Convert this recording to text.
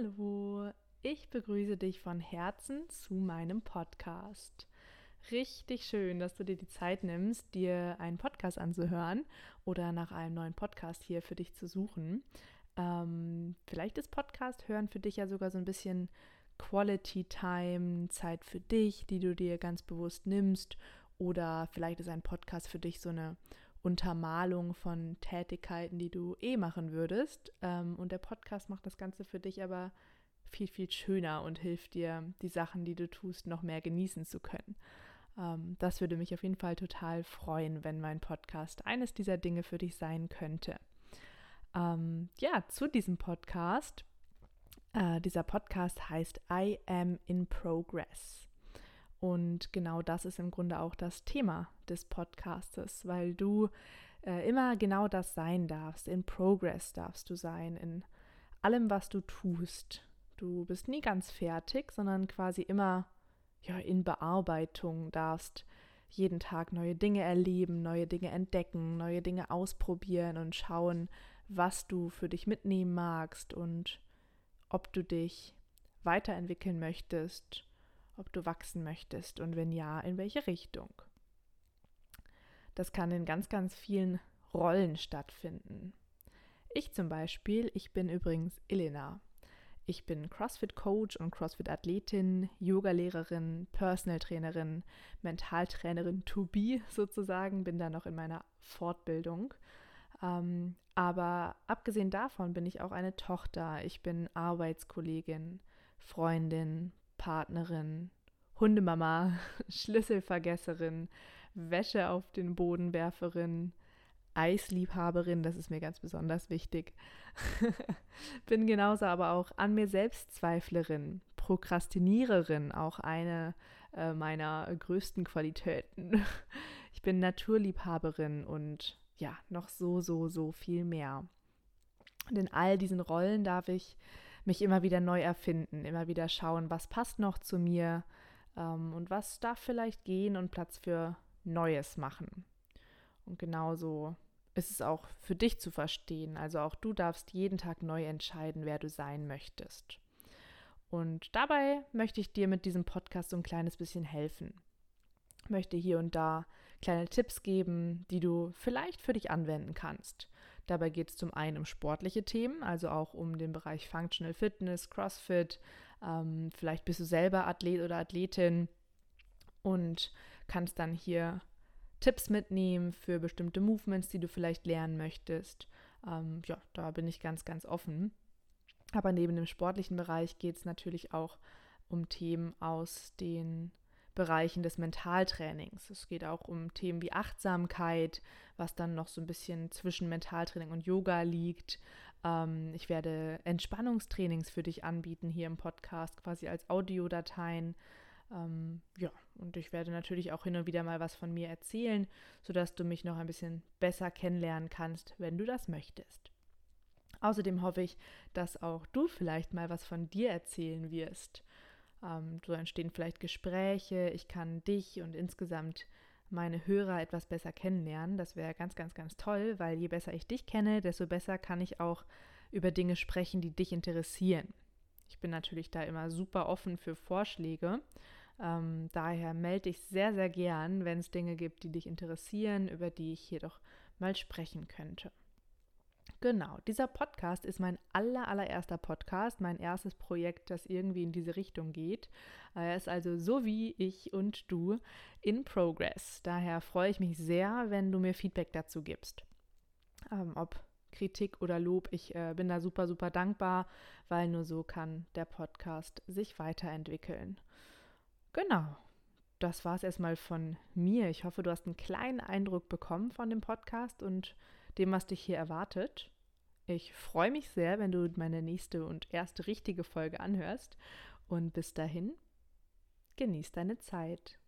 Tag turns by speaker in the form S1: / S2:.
S1: Hallo, ich begrüße dich von Herzen zu meinem Podcast. Richtig schön, dass du dir die Zeit nimmst, dir einen Podcast anzuhören oder nach einem neuen Podcast hier für dich zu suchen. Ähm, vielleicht ist Podcast hören für dich ja sogar so ein bisschen Quality Time, Zeit für dich, die du dir ganz bewusst nimmst. Oder vielleicht ist ein Podcast für dich so eine Untermalung von Tätigkeiten, die du eh machen würdest. Ähm, und der Podcast macht das Ganze für dich aber viel, viel schöner und hilft dir, die Sachen, die du tust, noch mehr genießen zu können. Ähm, das würde mich auf jeden Fall total freuen, wenn mein Podcast eines dieser Dinge für dich sein könnte. Ähm, ja, zu diesem Podcast. Äh, dieser Podcast heißt I Am in Progress. Und genau das ist im Grunde auch das Thema des Podcastes, weil du äh, immer genau das sein darfst. In Progress darfst du sein, in allem, was du tust. Du bist nie ganz fertig, sondern quasi immer ja, in Bearbeitung darfst jeden Tag neue Dinge erleben, neue Dinge entdecken, neue Dinge ausprobieren und schauen, was du für dich mitnehmen magst und ob du dich weiterentwickeln möchtest ob du wachsen möchtest und wenn ja, in welche Richtung. Das kann in ganz, ganz vielen Rollen stattfinden. Ich zum Beispiel, ich bin übrigens Elena. Ich bin CrossFit-Coach und CrossFit-Athletin, Yoga-Lehrerin, Personal-Trainerin, Mentaltrainerin to be sozusagen, bin da noch in meiner Fortbildung. Ähm, aber abgesehen davon bin ich auch eine Tochter, ich bin Arbeitskollegin, Freundin, Partnerin, Hundemama, Schlüsselvergesserin, Wäsche auf den Boden werferin, Eisliebhaberin, das ist mir ganz besonders wichtig. Bin genauso aber auch an mir selbst Zweiflerin, Prokrastiniererin, auch eine äh, meiner größten Qualitäten. Ich bin Naturliebhaberin und ja, noch so, so, so viel mehr. Und in all diesen Rollen darf ich mich immer wieder neu erfinden, immer wieder schauen, was passt noch zu mir ähm, und was darf vielleicht gehen und Platz für Neues machen. Und genauso ist es auch für dich zu verstehen. Also auch du darfst jeden Tag neu entscheiden, wer du sein möchtest. Und dabei möchte ich dir mit diesem Podcast so ein kleines bisschen helfen. Ich möchte hier und da kleine Tipps geben, die du vielleicht für dich anwenden kannst. Dabei geht es zum einen um sportliche Themen, also auch um den Bereich Functional Fitness, CrossFit. Ähm, vielleicht bist du selber Athlet oder Athletin und kannst dann hier Tipps mitnehmen für bestimmte Movements, die du vielleicht lernen möchtest. Ähm, ja, da bin ich ganz, ganz offen. Aber neben dem sportlichen Bereich geht es natürlich auch um Themen aus den Bereichen des Mentaltrainings. Es geht auch um Themen wie Achtsamkeit, was dann noch so ein bisschen zwischen Mentaltraining und Yoga liegt. Ähm, ich werde Entspannungstrainings für dich anbieten hier im Podcast, quasi als Audiodateien. Ähm, ja, und ich werde natürlich auch hin und wieder mal was von mir erzählen, sodass du mich noch ein bisschen besser kennenlernen kannst, wenn du das möchtest. Außerdem hoffe ich, dass auch du vielleicht mal was von dir erzählen wirst. Ähm, so entstehen vielleicht Gespräche, ich kann dich und insgesamt meine Hörer etwas besser kennenlernen. Das wäre ganz, ganz, ganz toll, weil je besser ich dich kenne, desto besser kann ich auch über Dinge sprechen, die dich interessieren. Ich bin natürlich da immer super offen für Vorschläge. Ähm, daher melde ich sehr, sehr gern, wenn es Dinge gibt, die dich interessieren, über die ich hier doch mal sprechen könnte. Genau, dieser Podcast ist mein aller, allererster Podcast, mein erstes Projekt, das irgendwie in diese Richtung geht. Er ist also so wie ich und du in Progress. Daher freue ich mich sehr, wenn du mir Feedback dazu gibst. Ähm, ob Kritik oder Lob, ich äh, bin da super, super dankbar, weil nur so kann der Podcast sich weiterentwickeln. Genau, das war es erstmal von mir. Ich hoffe, du hast einen kleinen Eindruck bekommen von dem Podcast und dem, was dich hier erwartet. Ich freue mich sehr, wenn du meine nächste und erste richtige Folge anhörst. Und bis dahin, genieß deine Zeit.